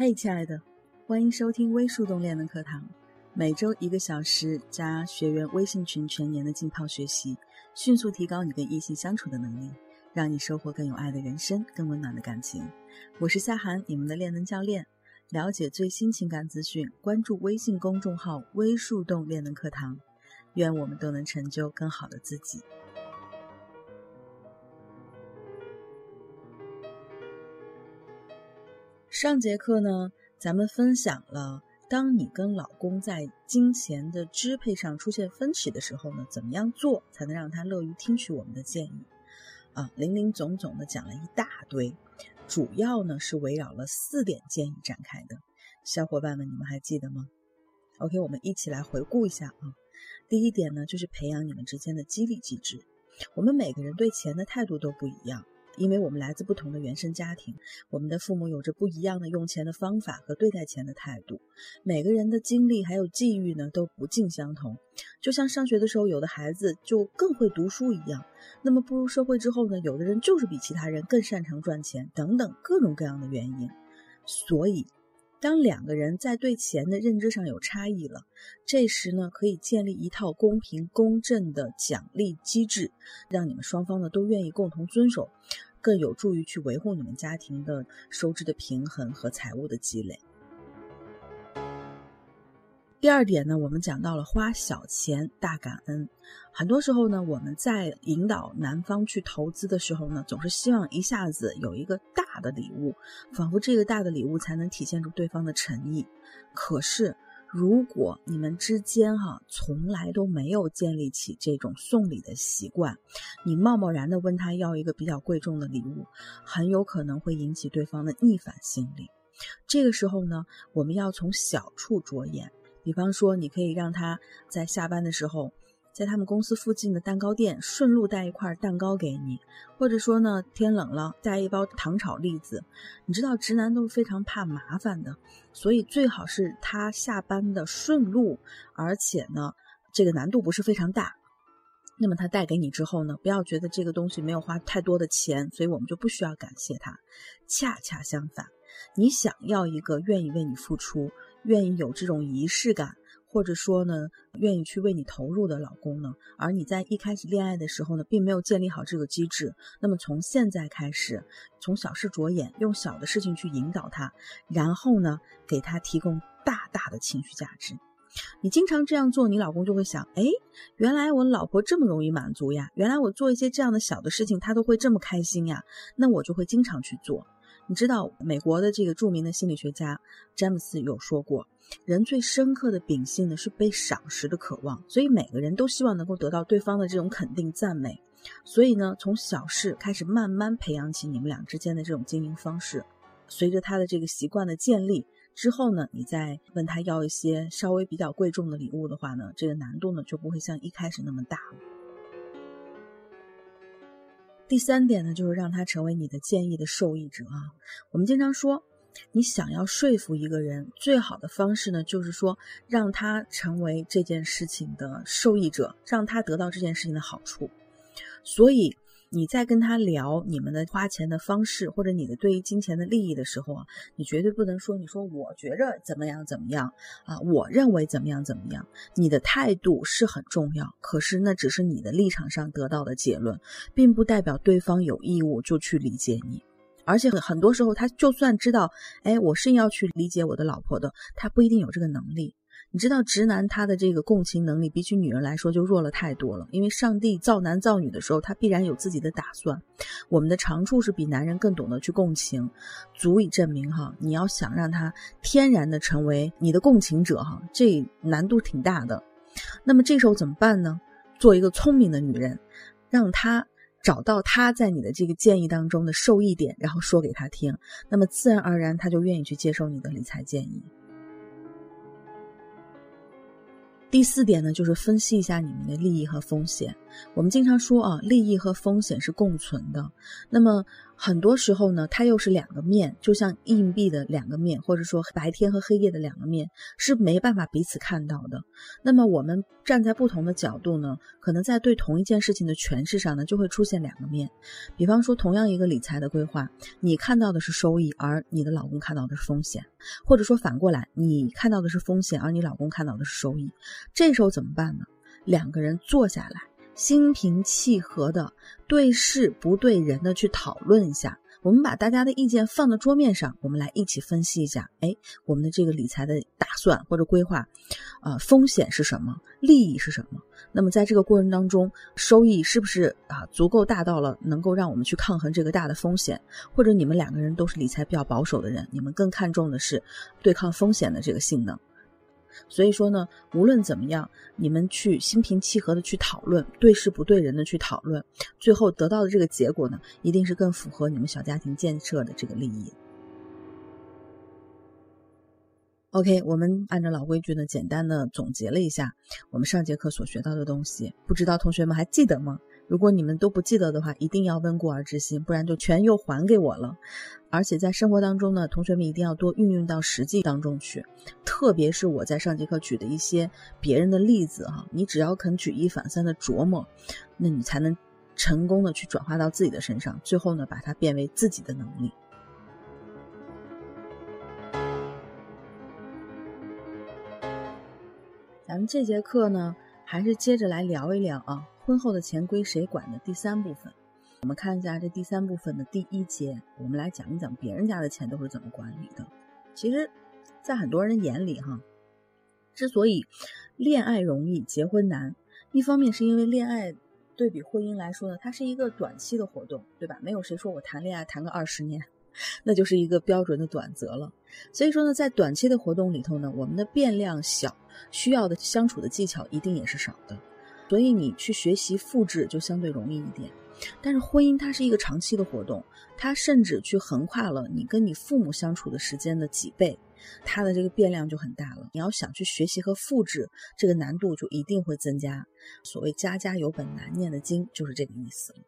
嘿，亲爱的，欢迎收听微树洞练能课堂，每周一个小时加学员微信群全年的浸泡学习，迅速提高你跟异性相处的能力，让你收获更有爱的人生，更温暖的感情。我是夏涵，你们的练能教练。了解最新情感资讯，关注微信公众号“微树洞练能课堂”。愿我们都能成就更好的自己。上节课呢，咱们分享了，当你跟老公在金钱的支配上出现分歧的时候呢，怎么样做才能让他乐于听取我们的建议？啊，零零总总的讲了一大堆，主要呢是围绕了四点建议展开的。小伙伴们，你们还记得吗？OK，我们一起来回顾一下啊。第一点呢，就是培养你们之间的激励机制。我们每个人对钱的态度都不一样。因为我们来自不同的原生家庭，我们的父母有着不一样的用钱的方法和对待钱的态度。每个人的经历还有际遇呢都不尽相同。就像上学的时候，有的孩子就更会读书一样，那么步入社会之后呢，有的人就是比其他人更擅长赚钱，等等各种各样的原因。所以，当两个人在对钱的认知上有差异了，这时呢，可以建立一套公平公正的奖励机制，让你们双方呢都愿意共同遵守。更有助于去维护你们家庭的收支的平衡和财务的积累。第二点呢，我们讲到了花小钱大感恩。很多时候呢，我们在引导男方去投资的时候呢，总是希望一下子有一个大的礼物，仿佛这个大的礼物才能体现出对方的诚意。可是，如果你们之间哈从来都没有建立起这种送礼的习惯，你贸贸然的问他要一个比较贵重的礼物，很有可能会引起对方的逆反心理。这个时候呢，我们要从小处着眼，比方说，你可以让他在下班的时候。在他们公司附近的蛋糕店，顺路带一块蛋糕给你，或者说呢，天冷了带一包糖炒栗子。你知道，直男都是非常怕麻烦的，所以最好是他下班的顺路，而且呢，这个难度不是非常大。那么他带给你之后呢，不要觉得这个东西没有花太多的钱，所以我们就不需要感谢他。恰恰相反，你想要一个愿意为你付出、愿意有这种仪式感。或者说呢，愿意去为你投入的老公呢，而你在一开始恋爱的时候呢，并没有建立好这个机制。那么从现在开始，从小事着眼，用小的事情去引导他，然后呢，给他提供大大的情绪价值。你经常这样做，你老公就会想：哎，原来我老婆这么容易满足呀！原来我做一些这样的小的事情，他都会这么开心呀！那我就会经常去做。你知道美国的这个著名的心理学家詹姆斯有说过，人最深刻的秉性呢是被赏识的渴望，所以每个人都希望能够得到对方的这种肯定赞美。所以呢，从小事开始慢慢培养起你们俩之间的这种经营方式，随着他的这个习惯的建立之后呢，你再问他要一些稍微比较贵重的礼物的话呢，这个难度呢就不会像一开始那么大了。第三点呢，就是让他成为你的建议的受益者啊。我们经常说，你想要说服一个人，最好的方式呢，就是说让他成为这件事情的受益者，让他得到这件事情的好处。所以。你在跟他聊你们的花钱的方式，或者你的对于金钱的利益的时候啊，你绝对不能说你说我觉着怎么样怎么样啊，我认为怎么样怎么样。你的态度是很重要，可是那只是你的立场上得到的结论，并不代表对方有义务就去理解你。而且很很多时候，他就算知道，哎，我是要去理解我的老婆的，他不一定有这个能力。你知道直男他的这个共情能力比起女人来说就弱了太多了，因为上帝造男造女的时候，他必然有自己的打算。我们的长处是比男人更懂得去共情，足以证明哈，你要想让他天然的成为你的共情者哈，这难度挺大的。那么这时候怎么办呢？做一个聪明的女人，让他找到他在你的这个建议当中的受益点，然后说给他听，那么自然而然他就愿意去接受你的理财建议。第四点呢，就是分析一下你们的利益和风险。我们经常说啊，利益和风险是共存的。那么很多时候呢，它又是两个面，就像硬币的两个面，或者说白天和黑夜的两个面，是没办法彼此看到的。那么我们站在不同的角度呢，可能在对同一件事情的诠释上呢，就会出现两个面。比方说，同样一个理财的规划，你看到的是收益，而你的老公看到的是风险；或者说反过来，你看到的是风险，而你老公看到的是收益。这时候怎么办呢？两个人坐下来。心平气和的对事不对人的去讨论一下，我们把大家的意见放到桌面上，我们来一起分析一下。哎，我们的这个理财的打算或者规划，啊，风险是什么？利益是什么？那么在这个过程当中，收益是不是啊足够大到了能够让我们去抗衡这个大的风险？或者你们两个人都是理财比较保守的人，你们更看重的是对抗风险的这个性能？所以说呢，无论怎么样，你们去心平气和的去讨论，对事不对人的去讨论，最后得到的这个结果呢，一定是更符合你们小家庭建设的这个利益。OK，我们按照老规矩呢，简单的总结了一下我们上节课所学到的东西，不知道同学们还记得吗？如果你们都不记得的话，一定要温故而知新，不然就全又还给我了。而且在生活当中呢，同学们一定要多运用到实际当中去，特别是我在上节课举的一些别人的例子哈，你只要肯举一反三的琢磨，那你才能成功的去转化到自己的身上，最后呢，把它变为自己的能力。咱们这节课呢，还是接着来聊一聊啊。婚后的钱归谁管的第三部分，我们看一下这第三部分的第一节，我们来讲一讲别人家的钱都是怎么管理的。其实，在很多人眼里，哈，之所以恋爱容易结婚难，一方面是因为恋爱对比婚姻来说呢，它是一个短期的活动，对吧？没有谁说我谈恋爱谈个二十年，那就是一个标准的短则了。所以说呢，在短期的活动里头呢，我们的变量小，需要的相处的技巧一定也是少的。所以你去学习复制就相对容易一点，但是婚姻它是一个长期的活动，它甚至去横跨了你跟你父母相处的时间的几倍，它的这个变量就很大了。你要想去学习和复制，这个难度就一定会增加。所谓家家有本难念的经，就是这个意思了。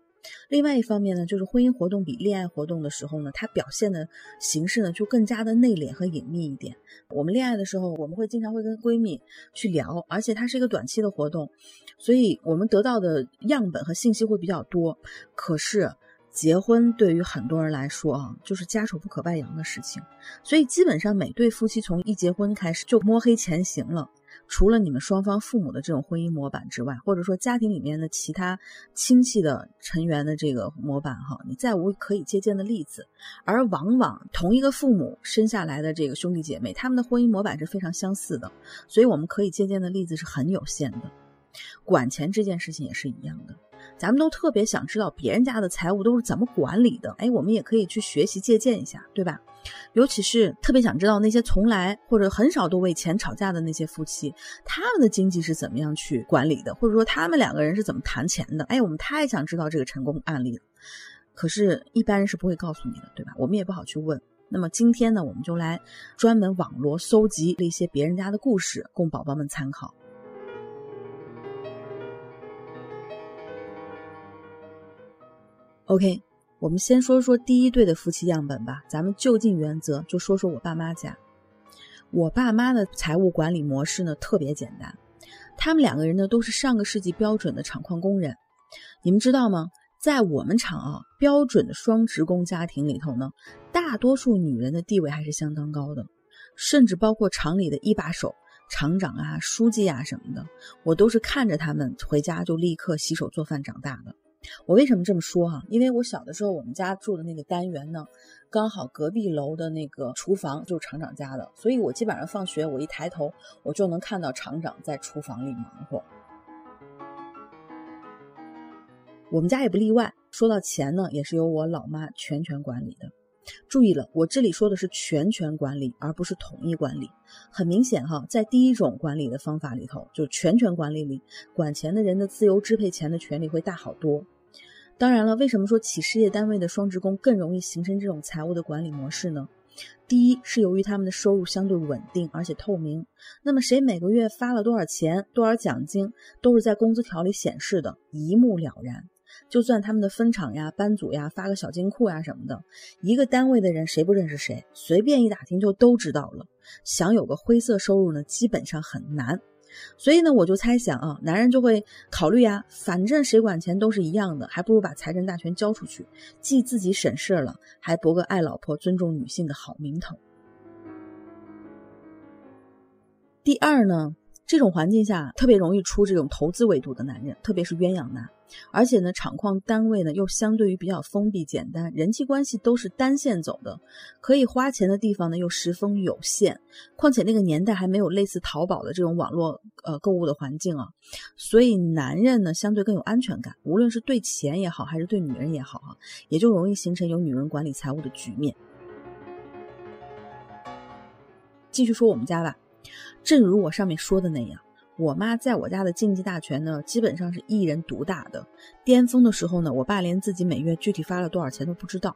另外一方面呢，就是婚姻活动比恋爱活动的时候呢，它表现的形式呢就更加的内敛和隐秘一点。我们恋爱的时候，我们会经常会跟闺蜜去聊，而且它是一个短期的活动，所以我们得到的样本和信息会比较多。可是结婚对于很多人来说啊，就是家丑不可外扬的事情，所以基本上每对夫妻从一结婚开始就摸黑前行了。除了你们双方父母的这种婚姻模板之外，或者说家庭里面的其他亲戚的成员的这个模板哈，你再无可以借鉴的例子。而往往同一个父母生下来的这个兄弟姐妹，他们的婚姻模板是非常相似的，所以我们可以借鉴的例子是很有限的。管钱这件事情也是一样的。咱们都特别想知道别人家的财务都是怎么管理的，哎，我们也可以去学习借鉴一下，对吧？尤其是特别想知道那些从来或者很少都为钱吵架的那些夫妻，他们的经济是怎么样去管理的，或者说他们两个人是怎么谈钱的？哎，我们太想知道这个成功案例了。可是，一般人是不会告诉你的，对吧？我们也不好去问。那么今天呢，我们就来专门网罗搜集了一些别人家的故事，供宝宝们参考。OK，我们先说说第一对的夫妻样本吧。咱们就近原则，就说说我爸妈家。我爸妈的财务管理模式呢特别简单，他们两个人呢都是上个世纪标准的厂矿工人。你们知道吗？在我们厂啊，标准的双职工家庭里头呢，大多数女人的地位还是相当高的，甚至包括厂里的一把手、厂长啊、书记啊什么的，我都是看着他们回家就立刻洗手做饭长大的。我为什么这么说哈？因为我小的时候，我们家住的那个单元呢，刚好隔壁楼的那个厨房就是厂长家的，所以我基本上放学，我一抬头，我就能看到厂长在厨房里忙活。我们家也不例外。说到钱呢，也是由我老妈全权管理的。注意了，我这里说的是全权管理，而不是统一管理。很明显哈，在第一种管理的方法里头，就全权管理里，管钱的人的自由支配钱的权利会大好多。当然了，为什么说企事业单位的双职工更容易形成这种财务的管理模式呢？第一是由于他们的收入相对稳定而且透明，那么谁每个月发了多少钱、多少奖金，都是在工资条里显示的，一目了然。就算他们的分厂呀、班组呀发个小金库呀什么的，一个单位的人谁不认识谁，随便一打听就都知道了。想有个灰色收入呢，基本上很难。所以呢，我就猜想啊，男人就会考虑呀，反正谁管钱都是一样的，还不如把财政大权交出去，既自己省事了，还博个爱老婆、尊重女性的好名头。第二呢，这种环境下特别容易出这种投资维度的男人，特别是鸳鸯男。而且呢，厂矿单位呢又相对于比较封闭简单，人际关系都是单线走的，可以花钱的地方呢又十分有限。况且那个年代还没有类似淘宝的这种网络呃购物的环境啊，所以男人呢相对更有安全感，无论是对钱也好，还是对女人也好啊，也就容易形成由女人管理财务的局面。继续说我们家吧，正如我上面说的那样。我妈在我家的经济大权呢，基本上是一人独大的。巅峰的时候呢，我爸连自己每月具体发了多少钱都不知道。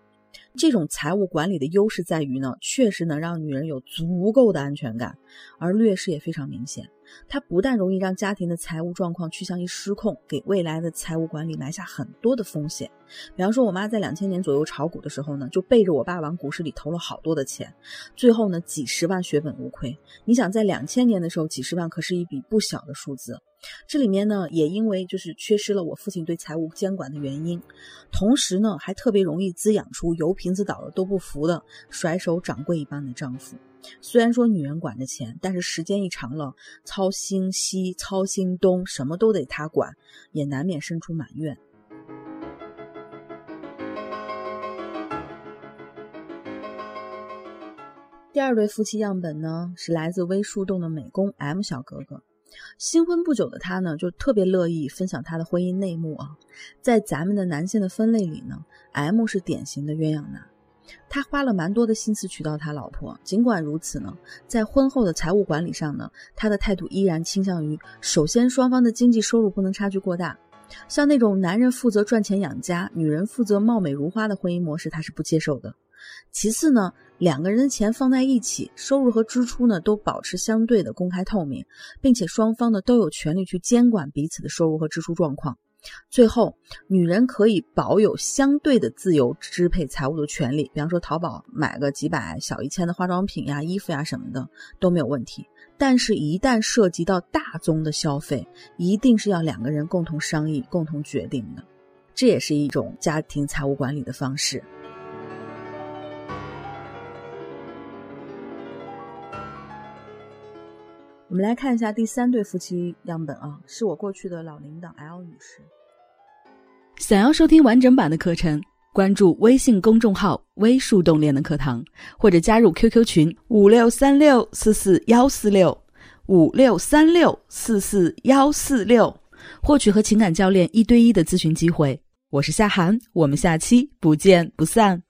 这种财务管理的优势在于呢，确实能让女人有足够的安全感，而劣势也非常明显。它不但容易让家庭的财务状况趋向于失控，给未来的财务管理埋下很多的风险。比方说，我妈在两千年左右炒股的时候呢，就背着我爸往股市里投了好多的钱，最后呢，几十万血本无亏。你想，在两千年的时候，几十万可是一笔不小的数字。这里面呢，也因为就是缺失了我父亲对财务监管的原因，同时呢，还特别容易滋养出油瓶子倒了都不服的甩手掌柜一般的丈夫。虽然说女人管着钱，但是时间一长了，操心西、操心东，什么都得他管，也难免生出埋怨。第二对夫妻样本呢，是来自微树洞的美工 M 小哥哥。新婚不久的他呢，就特别乐意分享他的婚姻内幕啊。在咱们的男性的分类里呢，M 是典型的鸳鸯男。他花了蛮多的心思娶到他老婆，尽管如此呢，在婚后的财务管理上呢，他的态度依然倾向于：首先，双方的经济收入不能差距过大。像那种男人负责赚钱养家，女人负责貌美如花的婚姻模式，他是不接受的。其次呢，两个人的钱放在一起，收入和支出呢都保持相对的公开透明，并且双方呢都有权利去监管彼此的收入和支出状况。最后，女人可以保有相对的自由支配财务的权利，比方说淘宝买个几百、小一千的化妆品呀、衣服呀什么的都没有问题。但是，一旦涉及到大宗的消费，一定是要两个人共同商议、共同决定的。这也是一种家庭财务管理的方式。我们来看一下第三对夫妻样本啊，是我过去的老领导 L 女士。想要收听完整版的课程，关注微信公众号“微树洞练的课堂”，或者加入 QQ 群五六三六四四幺四六五六三六四四幺四六，获取和情感教练一对一的咨询机会。我是夏涵，我们下期不见不散。